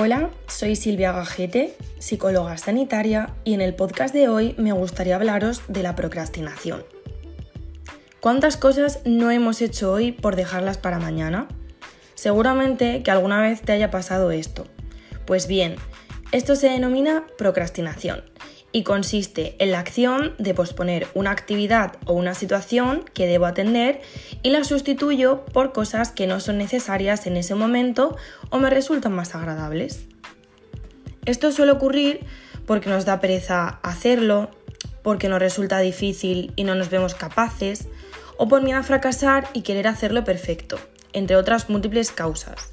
Hola, soy Silvia Gajete, psicóloga sanitaria, y en el podcast de hoy me gustaría hablaros de la procrastinación. ¿Cuántas cosas no hemos hecho hoy por dejarlas para mañana? Seguramente que alguna vez te haya pasado esto. Pues bien, esto se denomina procrastinación y consiste en la acción de posponer una actividad o una situación que debo atender y la sustituyo por cosas que no son necesarias en ese momento o me resultan más agradables. Esto suele ocurrir porque nos da pereza hacerlo, porque nos resulta difícil y no nos vemos capaces, o por miedo a fracasar y querer hacerlo perfecto, entre otras múltiples causas.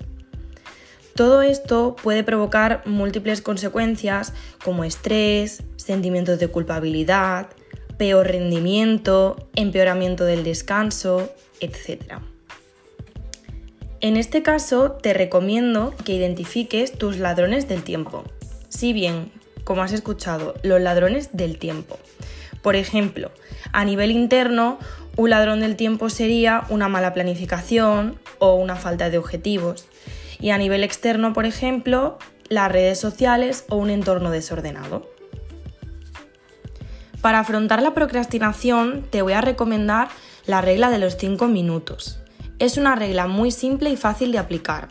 Todo esto puede provocar múltiples consecuencias como estrés, sentimientos de culpabilidad, peor rendimiento, empeoramiento del descanso, etc. En este caso, te recomiendo que identifiques tus ladrones del tiempo. Si bien, como has escuchado, los ladrones del tiempo. Por ejemplo, a nivel interno, un ladrón del tiempo sería una mala planificación o una falta de objetivos y a nivel externo, por ejemplo, las redes sociales o un entorno desordenado. Para afrontar la procrastinación te voy a recomendar la regla de los 5 minutos. Es una regla muy simple y fácil de aplicar.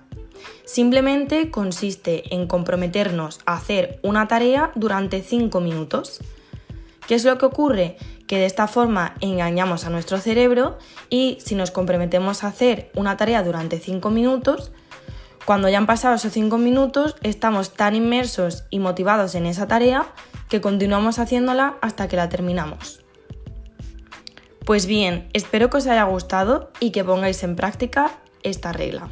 Simplemente consiste en comprometernos a hacer una tarea durante 5 minutos. ¿Qué es lo que ocurre? Que de esta forma engañamos a nuestro cerebro y si nos comprometemos a hacer una tarea durante 5 minutos, cuando ya han pasado esos cinco minutos, estamos tan inmersos y motivados en esa tarea que continuamos haciéndola hasta que la terminamos. Pues bien, espero que os haya gustado y que pongáis en práctica esta regla.